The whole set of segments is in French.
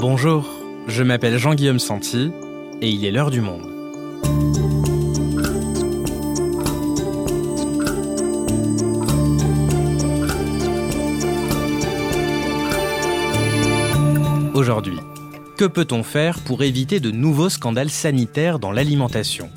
Bonjour, je m'appelle Jean-Guillaume Santi et il est l'heure du monde. Aujourd'hui, que peut-on faire pour éviter de nouveaux scandales sanitaires dans l'alimentation?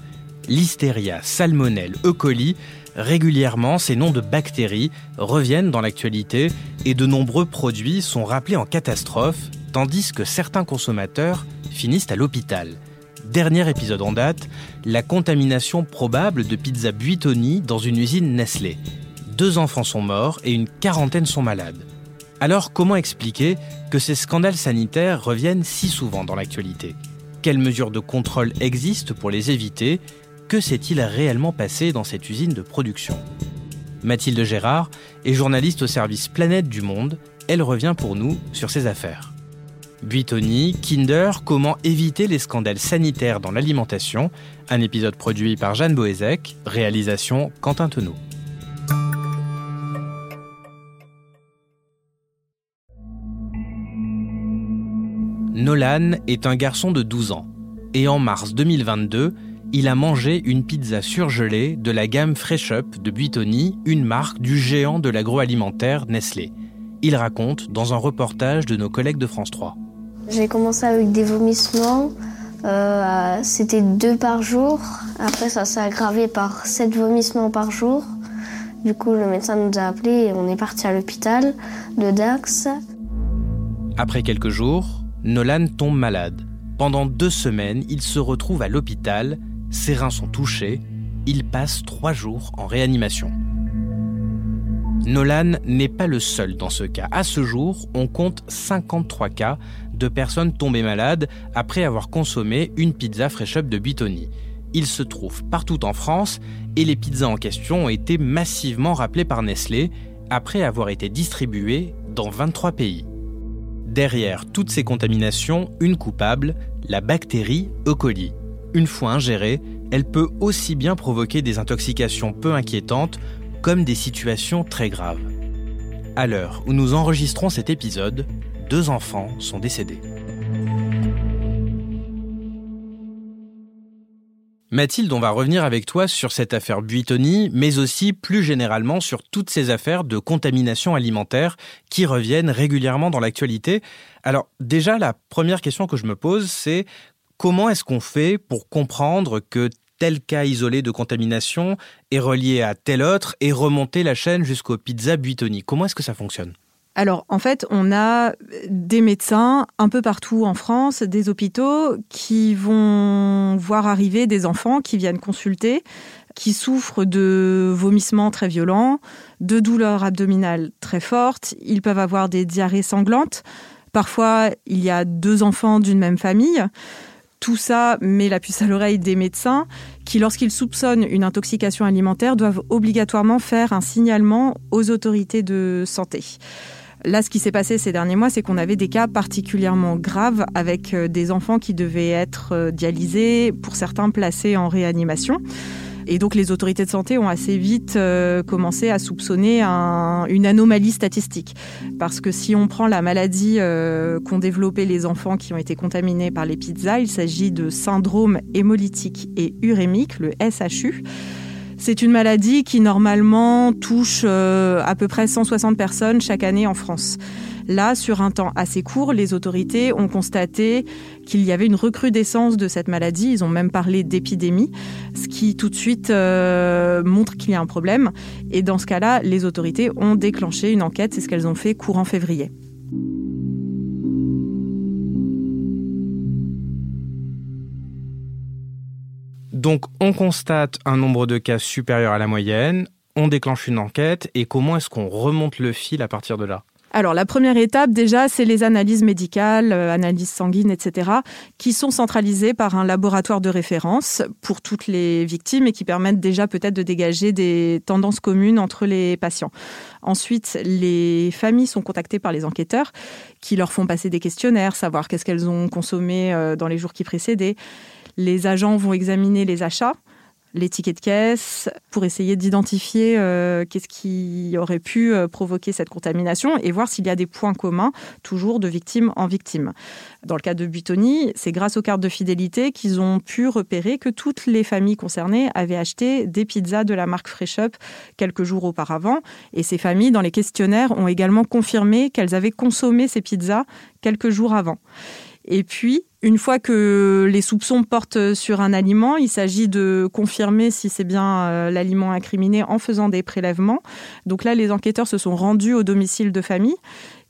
Listeria, salmonelle, E. coli, régulièrement ces noms de bactéries reviennent dans l'actualité et de nombreux produits sont rappelés en catastrophe, tandis que certains consommateurs finissent à l'hôpital. Dernier épisode en date, la contamination probable de pizza Buitoni dans une usine Nestlé. Deux enfants sont morts et une quarantaine sont malades. Alors comment expliquer que ces scandales sanitaires reviennent si souvent dans l'actualité? Quelles mesures de contrôle existent pour les éviter? Que s'est-il réellement passé dans cette usine de production? Mathilde Gérard est journaliste au service Planète du Monde. Elle revient pour nous sur ces affaires. Buitoni, Kinder, comment éviter les scandales sanitaires dans l'alimentation Un épisode produit par Jeanne Boézek, réalisation Quentin Tenot. Nolan est un garçon de 12 ans et en mars 2022, il a mangé une pizza surgelée de la gamme Fresh Up de Buitoni, une marque du géant de l'agroalimentaire Nestlé. Il raconte dans un reportage de nos collègues de France 3. J'ai commencé avec des vomissements. Euh, C'était deux par jour. Après, ça s'est aggravé par sept vomissements par jour. Du coup, le médecin nous a appelés et on est parti à l'hôpital de Dax. Après quelques jours, Nolan tombe malade. Pendant deux semaines, il se retrouve à l'hôpital, ses reins sont touchés, il passe trois jours en réanimation. Nolan n'est pas le seul dans ce cas. À ce jour, on compte 53 cas de personnes tombées malades après avoir consommé une pizza Fresh Up de Buitoni. Il se trouve partout en France et les pizzas en question ont été massivement rappelées par Nestlé après avoir été distribuées dans 23 pays. Derrière toutes ces contaminations, une coupable, la bactérie E. coli. Une fois ingérée, elle peut aussi bien provoquer des intoxications peu inquiétantes comme des situations très graves. À l'heure où nous enregistrons cet épisode, deux enfants sont décédés. Mathilde, on va revenir avec toi sur cette affaire Buitoni, mais aussi plus généralement sur toutes ces affaires de contamination alimentaire qui reviennent régulièrement dans l'actualité. Alors déjà, la première question que je me pose, c'est comment est-ce qu'on fait pour comprendre que tel cas isolé de contamination est relié à tel autre et remonter la chaîne jusqu'aux pizzas Buitoni Comment est-ce que ça fonctionne? Alors, en fait, on a des médecins un peu partout en France, des hôpitaux qui vont voir arriver des enfants qui viennent consulter, qui souffrent de vomissements très violents, de douleurs abdominales très fortes. Ils peuvent avoir des diarrhées sanglantes. Parfois, il y a deux enfants d'une même famille. Tout ça met la puce à l'oreille des médecins qui, lorsqu'ils soupçonnent une intoxication alimentaire, doivent obligatoirement faire un signalement aux autorités de santé. Là, ce qui s'est passé ces derniers mois, c'est qu'on avait des cas particulièrement graves avec euh, des enfants qui devaient être euh, dialysés, pour certains placés en réanimation. Et donc les autorités de santé ont assez vite euh, commencé à soupçonner une anomalie statistique. Parce que si on prend la maladie qu'ont développé les enfants qui ont été contaminés par les pizzas, il s'agit de syndrome hémolytique et urémique, le SHU. C'est une maladie qui normalement touche euh, à peu près 160 personnes chaque année en France. Là, sur un temps assez court, les autorités ont constaté qu'il y avait une recrudescence de cette maladie. Ils ont même parlé d'épidémie, ce qui tout de suite euh, montre qu'il y a un problème. Et dans ce cas-là, les autorités ont déclenché une enquête. C'est ce qu'elles ont fait courant février. Donc on constate un nombre de cas supérieur à la moyenne, on déclenche une enquête et comment est-ce qu'on remonte le fil à partir de là? Alors la première étape déjà, c'est les analyses médicales, euh, analyses sanguines, etc., qui sont centralisées par un laboratoire de référence pour toutes les victimes et qui permettent déjà peut-être de dégager des tendances communes entre les patients. Ensuite, les familles sont contactées par les enquêteurs qui leur font passer des questionnaires, savoir qu'est-ce qu'elles ont consommé euh, dans les jours qui précédaient. Les agents vont examiner les achats, les tickets de caisse pour essayer d'identifier euh, qu'est-ce qui aurait pu euh, provoquer cette contamination et voir s'il y a des points communs, toujours de victime en victime. Dans le cas de Buitoni, c'est grâce aux cartes de fidélité qu'ils ont pu repérer que toutes les familles concernées avaient acheté des pizzas de la marque Fresh Up quelques jours auparavant. Et ces familles, dans les questionnaires, ont également confirmé qu'elles avaient consommé ces pizzas quelques jours avant. Et puis, une fois que les soupçons portent sur un aliment, il s'agit de confirmer si c'est bien euh, l'aliment incriminé en faisant des prélèvements. Donc là, les enquêteurs se sont rendus au domicile de famille.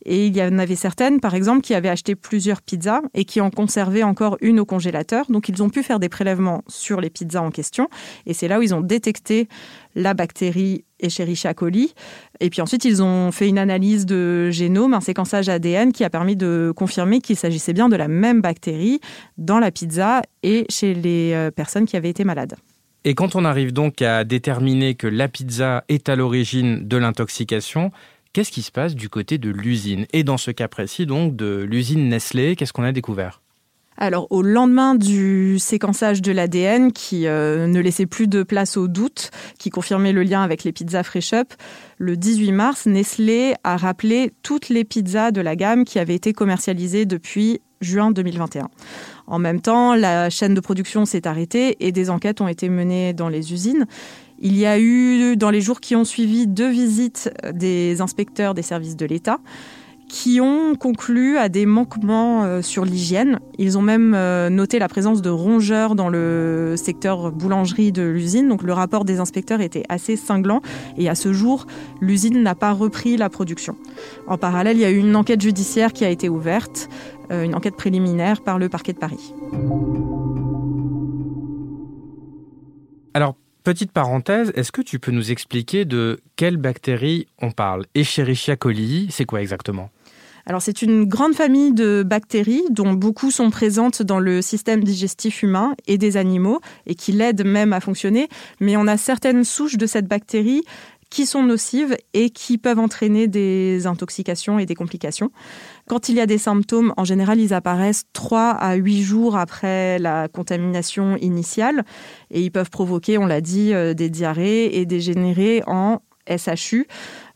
Et il y en avait certaines, par exemple, qui avaient acheté plusieurs pizzas et qui en conservaient encore une au congélateur. Donc ils ont pu faire des prélèvements sur les pizzas en question. Et c'est là où ils ont détecté la bactérie Escherichia coli. Et puis ensuite, ils ont fait une analyse de génome, un séquençage ADN qui a permis de confirmer qu'il s'agissait bien de la même bactérie dans la pizza et chez les euh, personnes qui avaient été malades. Et quand on arrive donc à déterminer que la pizza est à l'origine de l'intoxication, qu'est-ce qui se passe du côté de l'usine Et dans ce cas précis, donc, de l'usine Nestlé, qu'est-ce qu'on a découvert? Alors, au lendemain du séquençage de l'ADN, qui euh, ne laissait plus de place au doute, qui confirmait le lien avec les pizzas Fresh Up, le 18 mars, Nestlé a rappelé toutes les pizzas de la gamme qui avaient été commercialisées depuis juin 2021. En même temps, la chaîne de production s'est arrêtée et des enquêtes ont été menées dans les usines. Il y a eu, dans les jours qui ont suivi, deux visites des inspecteurs des services de l'État qui ont conclu à des manquements euh, sur l'hygiène. Ils ont même euh, noté la présence de rongeurs dans le secteur boulangerie de l'usine. Donc le rapport des inspecteurs était assez cinglant et à ce jour, l'usine n'a pas repris la production. En parallèle, il y a eu une enquête judiciaire qui a été ouverte, euh, une enquête préliminaire par le parquet de Paris. Alors, petite parenthèse, est-ce que tu peux nous expliquer de quelle bactérie on parle? Escherichia coli, c'est quoi exactement? Alors c'est une grande famille de bactéries dont beaucoup sont présentes dans le système digestif humain et des animaux et qui l'aident même à fonctionner, mais on a certaines souches de cette bactérie qui sont nocives et qui peuvent entraîner des intoxications et des complications. Quand il y a des symptômes, en général, ils apparaissent 3 à 8 jours après la contamination initiale et ils peuvent provoquer, on l'a dit, euh, des diarrhées et dégénérer en SHU,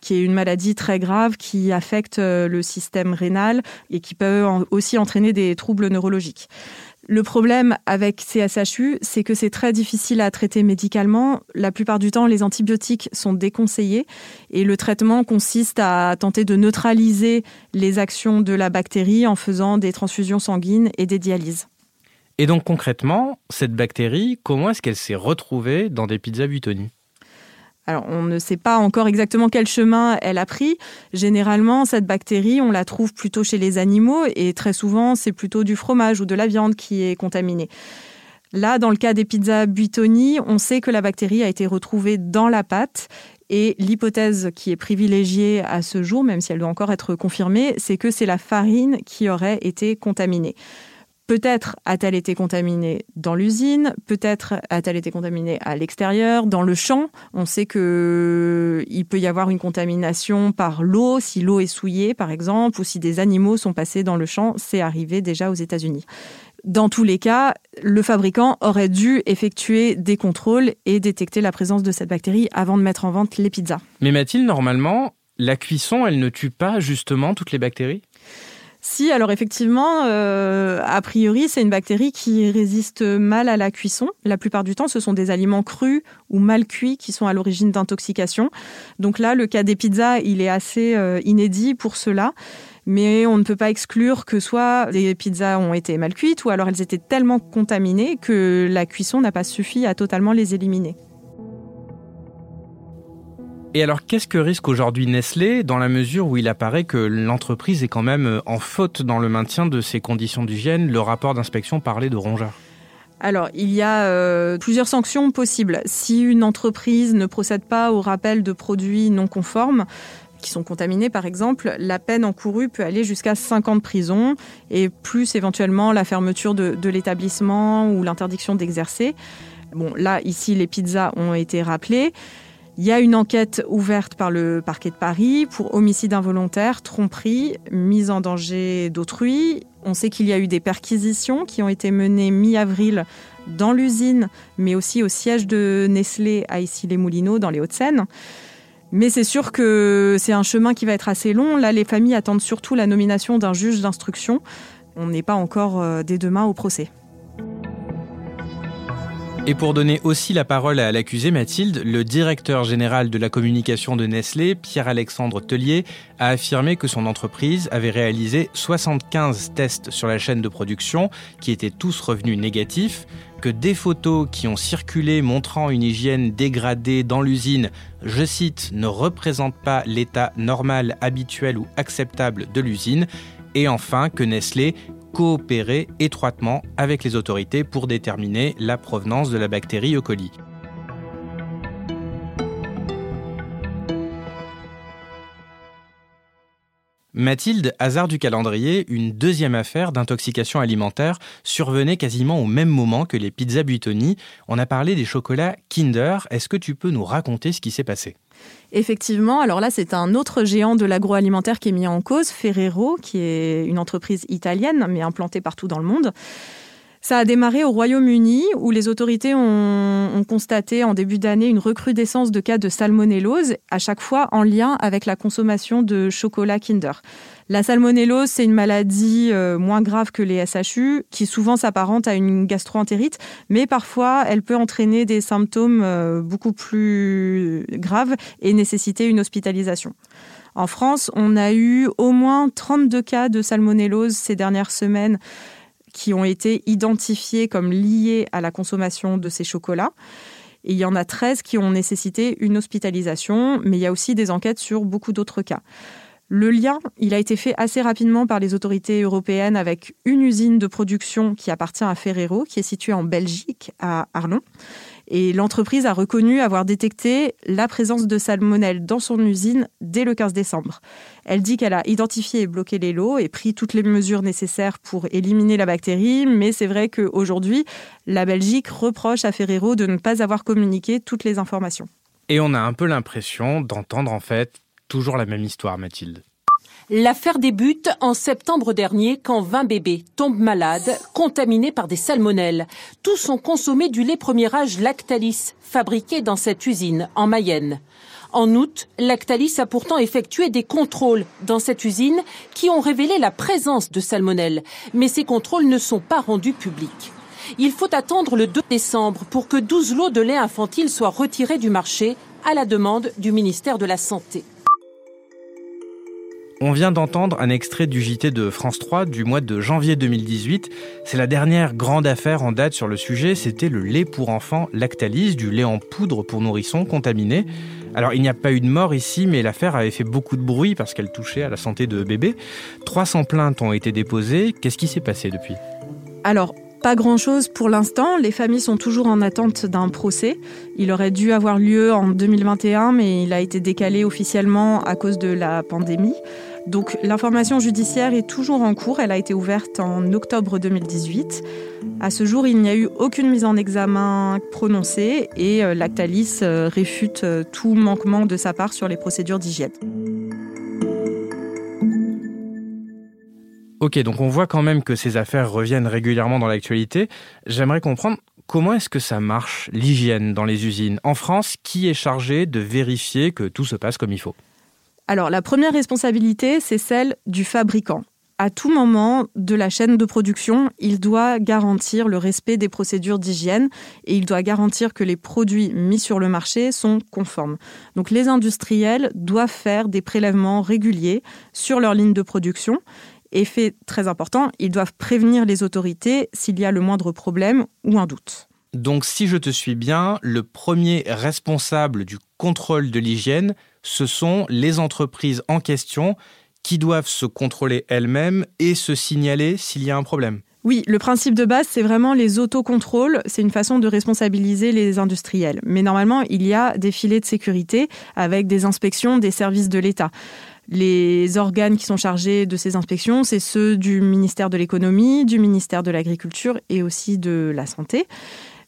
qui est une maladie très grave qui affecte euh, le système rénal et qui peut aussi entraîner des troubles neurologiques. Le problème avec ces SHU, c'est que c'est très difficile à traiter médicalement. La plupart du temps, les antibiotiques sont déconseillés et le traitement consiste à tenter de neutraliser les actions de la bactérie en faisant des transfusions sanguines et des dialyses. Et donc concrètement, cette bactérie, comment est-ce qu'elle s'est retrouvée dans des pizzas Buitoni alors, on ne sait pas encore exactement quel chemin elle a pris. Généralement, cette bactérie, on la trouve plutôt chez les animaux et très souvent, c'est plutôt du fromage ou de la viande qui est contaminé. Là, dans le cas des pizzas Buitoni, on sait que la bactérie a été retrouvée dans la pâte et l'hypothèse qui est privilégiée à ce jour, même si elle doit encore être confirmée, c'est que c'est la farine qui aurait été contaminée. Peut-être a-t-elle été contaminée dans l'usine, peut-être a-t-elle été contaminée à l'extérieur, dans le champ. On sait que il peut y avoir une contamination par l'eau, si l'eau est souillée par exemple, ou si des animaux sont passés dans le champ, c'est arrivé déjà aux États-Unis. Dans tous les cas, le fabricant aurait dû effectuer des contrôles et détecter la présence de cette bactérie avant de mettre en vente les pizzas. Mais Mathilde, normalement, la cuisson, elle ne tue pas justement toutes les bactéries? Si, alors effectivement, euh, a priori, c'est une bactérie qui résiste mal à la cuisson. La plupart du temps, ce sont des aliments crus ou mal cuits qui sont à l'origine d'intoxication. Donc là, le cas des pizzas, il est assez euh, inédit pour cela. Mais on ne peut pas exclure que soit les pizzas ont été mal cuites ou alors elles étaient tellement contaminées que la cuisson n'a pas suffi à totalement les éliminer. Alors, qu'est-ce que risque aujourd'hui Nestlé dans la mesure où il apparaît que l'entreprise est quand même euh, en faute dans le maintien de ses conditions d'hygiène? Le rapport d'inspection parlait de rongeurs. Alors, il y a euh, plusieurs sanctions possibles. Si une entreprise ne procède pas au rappel de produits non conformes, qui sont contaminés par exemple, la peine encourue peut aller jusqu'à 5 ans de prison et plus éventuellement la fermeture de, de l'établissement ou l'interdiction d'exercer. Bon, là, ici, les pizzas ont été rappelées. Il y a une enquête ouverte par le parquet de Paris pour homicide involontaire, tromperie, mise en danger d'autrui. On sait qu'il y a eu des perquisitions qui ont été menées mi-avril dans l'usine, mais aussi au siège de Nestlé à Issy-les-Moulineaux dans les Hauts-de-Seine. Mais c'est sûr que c'est un chemin qui va être assez long. Là, les familles attendent surtout la nomination d'un juge d'instruction. On n'est pas encore euh, dès demain au procès. Et pour donner aussi la parole à l'accusé Mathilde, le directeur général de la communication de Nestlé, Pierre-Alexandre Tellier, a affirmé que son entreprise avait réalisé 75 tests sur la chaîne de production qui étaient tous revenus négatifs, que des photos qui ont circulé montrant une hygiène dégradée dans l'usine, je cite, ne représentent pas l'état normal, habituel ou acceptable de l'usine, et enfin que Nestlé coopérer étroitement avec les autorités pour déterminer la provenance de la bactérie E. coli. Mathilde, hasard du calendrier, une deuxième affaire d'intoxication alimentaire survenait quasiment au même moment que les pizzas Buitoni. On a parlé des chocolats Kinder. Est-ce que tu peux nous raconter ce qui s'est passé? Effectivement, alors là, c'est un autre géant de l'agroalimentaire qui est mis en cause, Ferrero, qui est une entreprise italienne, mais implantée partout dans le monde. Ça a démarré au Royaume-Uni, où les autorités ont, constaté en début d'année une recrudescence de cas de salmonellose, à chaque fois en lien avec la consommation de chocolat Kinder. La salmonellose, c'est une maladie euh, moins grave que les SHU, qui souvent s'apparente à une gastroentérite, mais parfois elle peut entraîner des symptômes euh, beaucoup plus graves et nécessiter une hospitalisation. En France, on a eu au moins 32 cas de salmonellose ces dernières semaines qui ont été identifiés comme liés à la consommation de ces chocolats. Il y en a 13 qui ont nécessité une hospitalisation, mais il y a aussi des enquêtes sur beaucoup d'autres cas. Le lien, a été fait assez rapidement par les autorités européennes avec une usine de production qui appartient à Ferrero, qui est située en Belgique, à Arlon. Et l'entreprise a reconnu avoir détecté la présence de salmonelle dans son usine dès le 15 décembre. Elle dit qu'elle a identifié et bloqué les lots et pris toutes les mesures nécessaires pour éliminer la bactérie, mais c'est vrai qu'aujourd'hui, la Belgique reproche à Ferrero de ne pas avoir communiqué toutes les informations. Et on a un peu l'impression d'entendre en fait Toujours la même histoire, Mathilde. L'affaire débute en septembre dernier quand 20 bébés tombent malades, contaminés par des salmonelles. Tous ont consommé du lait premier âge Lactalis, fabriqué dans cette usine en Mayenne. En août, Lactalis a pourtant effectué des contrôles dans cette usine qui ont révélé la présence de salmonelles, mais ces contrôles ne sont pas rendus publics. Il faut attendre le 2 décembre pour que 12 lots de lait infantile soient retirés du marché à la demande du ministère de la Santé. On vient d'entendre un extrait du JT de France 3 du mois de janvier 2018. C'est la dernière grande affaire en date sur le sujet. C'était le lait pour enfants Lactalis, du lait en poudre pour nourrissons contaminé. Alors il n'y a pas eu de mort ici, mais l'affaire avait fait beaucoup de bruit parce qu'elle touchait à la santé de bébés. 300 plaintes ont été déposées. Qu'est-ce qui s'est passé depuis? Alors, pas grand-chose pour l'instant. Les familles sont toujours en attente d'un procès. Il aurait dû avoir lieu en 2021, mais il a été décalé officiellement à cause de la pandémie. Donc l'information judiciaire est toujours en cours. Elle a été ouverte en octobre 2018. À ce jour, il n'y a eu aucune mise en examen prononcée et euh, Lactalis euh, réfute euh, tout manquement de sa part sur les procédures d'hygiène. Ok, donc on voit quand même que ces affaires reviennent régulièrement dans l'actualité. J'aimerais comprendre comment est-ce que ça marche, l'hygiène dans les usines. En France, qui est chargé de vérifier que tout se passe comme il faut? Alors la première responsabilité, c'est celle du fabricant. À tout moment de la chaîne de production, il doit garantir le respect des procédures d'hygiène et il doit garantir que les produits mis sur le marché sont conformes. Donc les industriels doivent faire des prélèvements réguliers sur leur ligne de production et fait très important, ils doivent prévenir les autorités s'il y a le moindre problème ou un doute. Donc si je te suis bien, le premier responsable du contrôle de l'hygiène, ce sont les entreprises en question qui doivent se contrôler elles-mêmes et se signaler s'il y a un problème. Oui, le principe de base, c'est vraiment les autocontrôles. C'est une façon de responsabiliser les industriels. Mais normalement, il y a des filets de sécurité avec des inspections des services de l'État. Les organes qui sont chargés de ces inspections, c'est ceux du ministère de l'économie, du ministère de l'agriculture et aussi de la santé.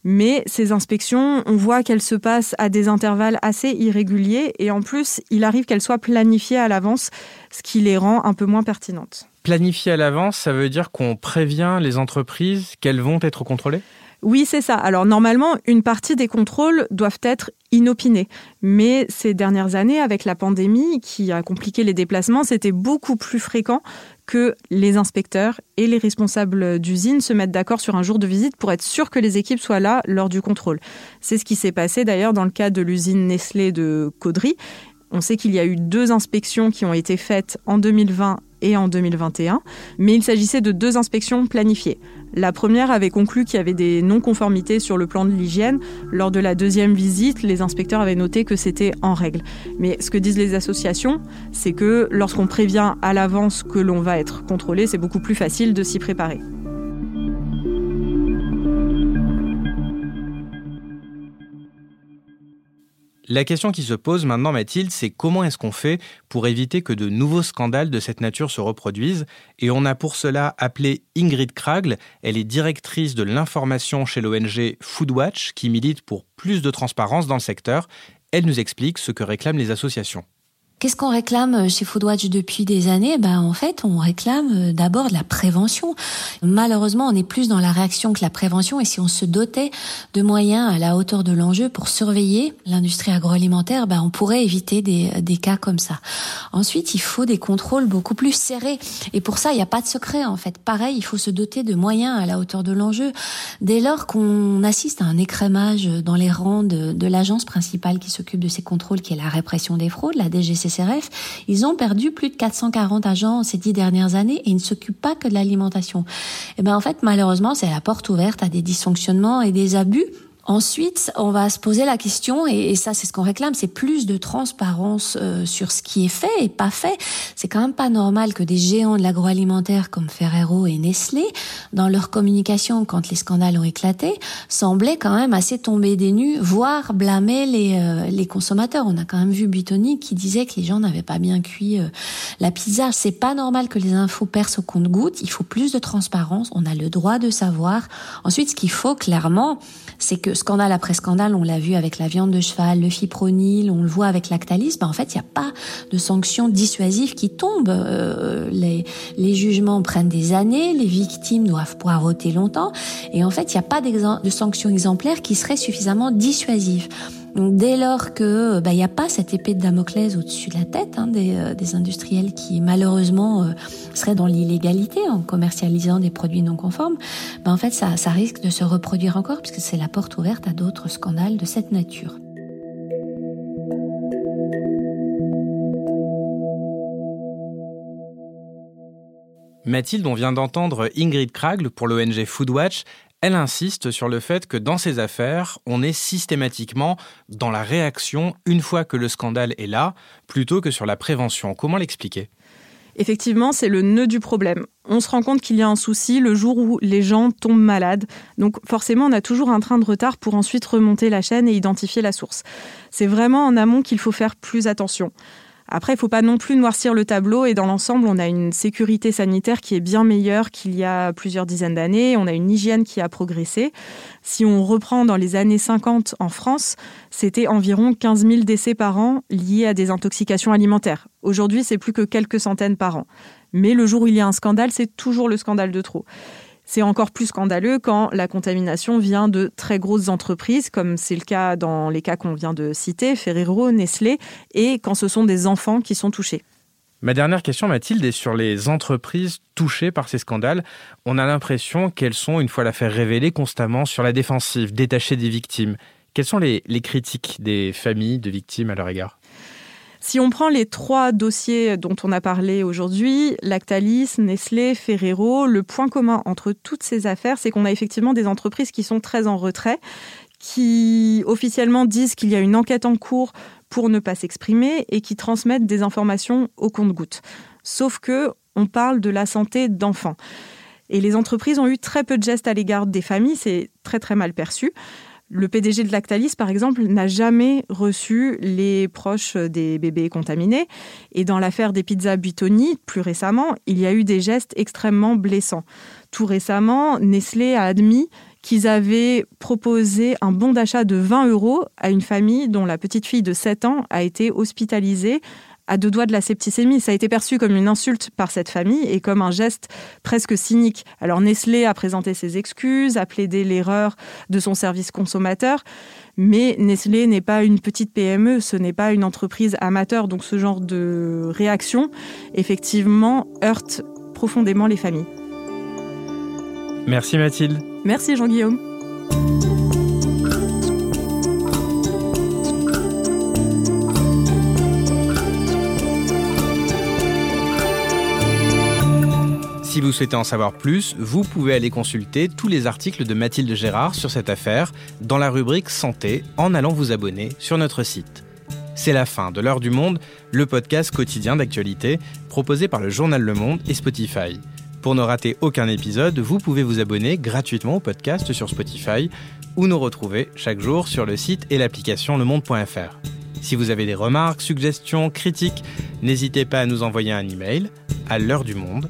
Mais ces inspections, on voit qu'elles se passent à des intervalles assez irréguliers et en plus, il arrive qu'elles soient planifiées à l'avance, ce qui les rend un peu moins pertinentes. Planifiées à l'avance, ça veut dire qu'on prévient les entreprises qu'elles vont être contrôlées? Oui, c'est ça. Alors normalement, une partie des contrôles doivent être inopinés. Mais ces dernières années, avec la pandémie qui a compliqué les déplacements, c'était beaucoup plus fréquent que les inspecteurs et les responsables d'usine se mettent d'accord sur un jour de visite pour être sûr que les équipes soient là lors du contrôle. C'est ce qui s'est passé d'ailleurs dans le cas de l'usine Nestlé de Caudry. On sait qu'il y a eu deux inspections qui ont été faites en 2020 et en 2021, mais il s'agissait de deux inspections planifiées. La première avait conclu qu'il y avait des non-conformités sur le plan de l'hygiène. Lors de la deuxième visite, les inspecteurs avaient noté que c'était en règle. Mais ce que disent les associations, c'est que lorsqu'on prévient à l'avance que l'on va être contrôlé, c'est beaucoup plus facile de s'y préparer. La question qui se pose maintenant, Mathilde, c'est comment est-ce qu'on fait pour éviter que de nouveaux scandales de cette nature se reproduisent? Et on a pour cela appelé Ingrid Kragle. Elle est directrice de l'information chez l'ONG Foodwatch, qui milite pour plus de transparence dans le secteur. Elle nous explique ce que réclament les associations. Qu'est-ce qu'on réclame euh, chez Foodwatch depuis des années? Ben en fait, on réclame euh, d'abord de la prévention. Malheureusement, on est plus dans la réaction que la prévention. Et si on se dotait de moyens à la hauteur de l'enjeu pour surveiller l'industrie agroalimentaire, ben on pourrait éviter des, des cas comme ça. Ensuite, il faut des contrôles beaucoup plus serrés. Et pour ça, il n'y a pas de secret en fait. Pareil, il faut se doter de moyens à la hauteur de l'enjeu. Dès lors qu'on assiste à un écrémage dans les rangs de, de l'agence principale qui s'occupe de ces contrôles, qui est la répression des fraudes, la Ils ont perdu plus de 440 agents ces dix dernières années et ils ne s'occupent pas que de l'alimentation. Et eh ben en fait, malheureusement, c'est la porte ouverte à des dysfonctionnements et des abus Ensuite, on va se poser la question, et, ça c'est ce qu'on réclame, c'est plus de transparence euh, sur ce qui est fait et pas fait. C'est quand même pas normal que des géants de l'agroalimentaire comme Ferrero et Nestlé, dans leur communication quand les scandales ont éclaté, semblaient quand même assez tomber des nues, voire blâmer les, euh, les consommateurs. On a quand même vu Buitoni qui disait que les gens n'avaient pas bien cuit euh, la pizza. C'est pas normal que les infos percent au compte-gouttes. Il faut plus de transparence. On a le droit de savoir. Ensuite, ce qu'il faut clairement, c'est que scandale après scandale, on l'a vu avec la viande de cheval, le fipronil, on le voit avec Lactalis, ben en fait, il n'y a pas de sanctions dissuasives qui tombent. Euh, les, les jugements prennent des années, les victimes doivent pouvoir voter longtemps, et en fait, il n'y a pas de sanctions exemplaires qui seraient suffisamment dissuasives. Dès lors que bah, il n'y a pas cette épée de Damoclès au-dessus de la tête hein, des, euh, des, industriels qui malheureusement euh, seraient dans l'illégalité en commercialisant des produits non conformes, bah, en fait ça, risque de se reproduire encore puisque c'est la porte ouverte à d'autres scandales de cette nature. Mathilde, on vient d'entendre Ingrid Kragle pour l'ONG Foodwatch. Elle insiste sur le fait que dans ces affaires, on est systématiquement dans la réaction une fois que le scandale est là, plutôt que sur la prévention. Comment l'expliquer? Effectivement, c'est le nœud du problème. On se rend compte qu'il y a un souci le jour où les gens tombent malades. Donc forcément, on a toujours un train de retard pour ensuite remonter la chaîne et identifier la source. C'est vraiment en amont qu'il faut faire plus attention. Après, il ne faut pas non plus noircir le tableau et dans l'ensemble, on a une sécurité sanitaire qui est bien meilleure qu'il y a plusieurs dizaines d'années. On a une hygiène qui a progressé. Si on reprend dans les années 50 en France, c'était environ 15 000 décès par an liés à des intoxications alimentaires. Aujourd'hui, c'est plus que quelques centaines par an. Mais le jour où il y a un scandale, c'est toujours le scandale de trop. C'est encore plus scandaleux quand la contamination vient de très grosses entreprises, comme c'est le cas dans les cas qu'on vient de citer, Ferrero, Nestlé, et quand ce sont des enfants qui sont touchés. Ma dernière question, Mathilde, est sur les entreprises touchées par ces scandales. On a l'impression qu'elles sont, une fois l'affaire révélée, constamment sur la défensive, détachées des victimes. Quelles sont les, les critiques des familles de victimes à leur égard? Si on prend les trois dossiers dont on a parlé aujourd'hui, Lactalis, Nestlé, Ferrero, le point commun entre toutes ces affaires, c'est qu'on a effectivement des entreprises qui sont très en retrait, qui officiellement disent qu'il y a une enquête en cours pour ne pas s'exprimer et qui transmettent des informations au compte-gouttes. Sauf que on parle de la santé d'enfants. Et les entreprises ont eu très peu de gestes à l'égard des familles, c'est très très mal perçu. Le PDG de Lactalis, par exemple, n'a jamais reçu les proches des bébés contaminés. Et dans l'affaire des pizzas Buitoni, plus récemment, il y a eu des gestes extrêmement blessants. Tout récemment, Nestlé a admis qu'ils avaient proposé un bon d'achat de 20 euros à une famille dont la petite fille de 7 ans a été hospitalisée à deux doigts de la septicémie. Ça a été perçu comme une insulte par cette famille et comme un geste presque cynique. Alors Nestlé a présenté ses excuses, a plaidé l'erreur de son service consommateur, mais Nestlé n'est pas une petite PME, ce n'est pas une entreprise amateur, donc ce genre de réaction, effectivement, heurte profondément les familles. Merci Mathilde. Merci Jean-Guillaume. Si vous souhaitez en savoir plus, vous pouvez aller consulter tous les articles de Mathilde Gérard sur cette affaire dans la rubrique Santé en allant vous abonner sur notre site. C'est la fin de l'heure du monde, le podcast quotidien d'actualité proposé par le journal Le Monde et Spotify. Pour ne rater aucun épisode, vous pouvez vous abonner gratuitement au podcast sur Spotify ou nous retrouver chaque jour sur le site et l'application lemonde.fr. Si vous avez des remarques, suggestions, critiques, n'hésitez pas à nous envoyer un email à l'heure du monde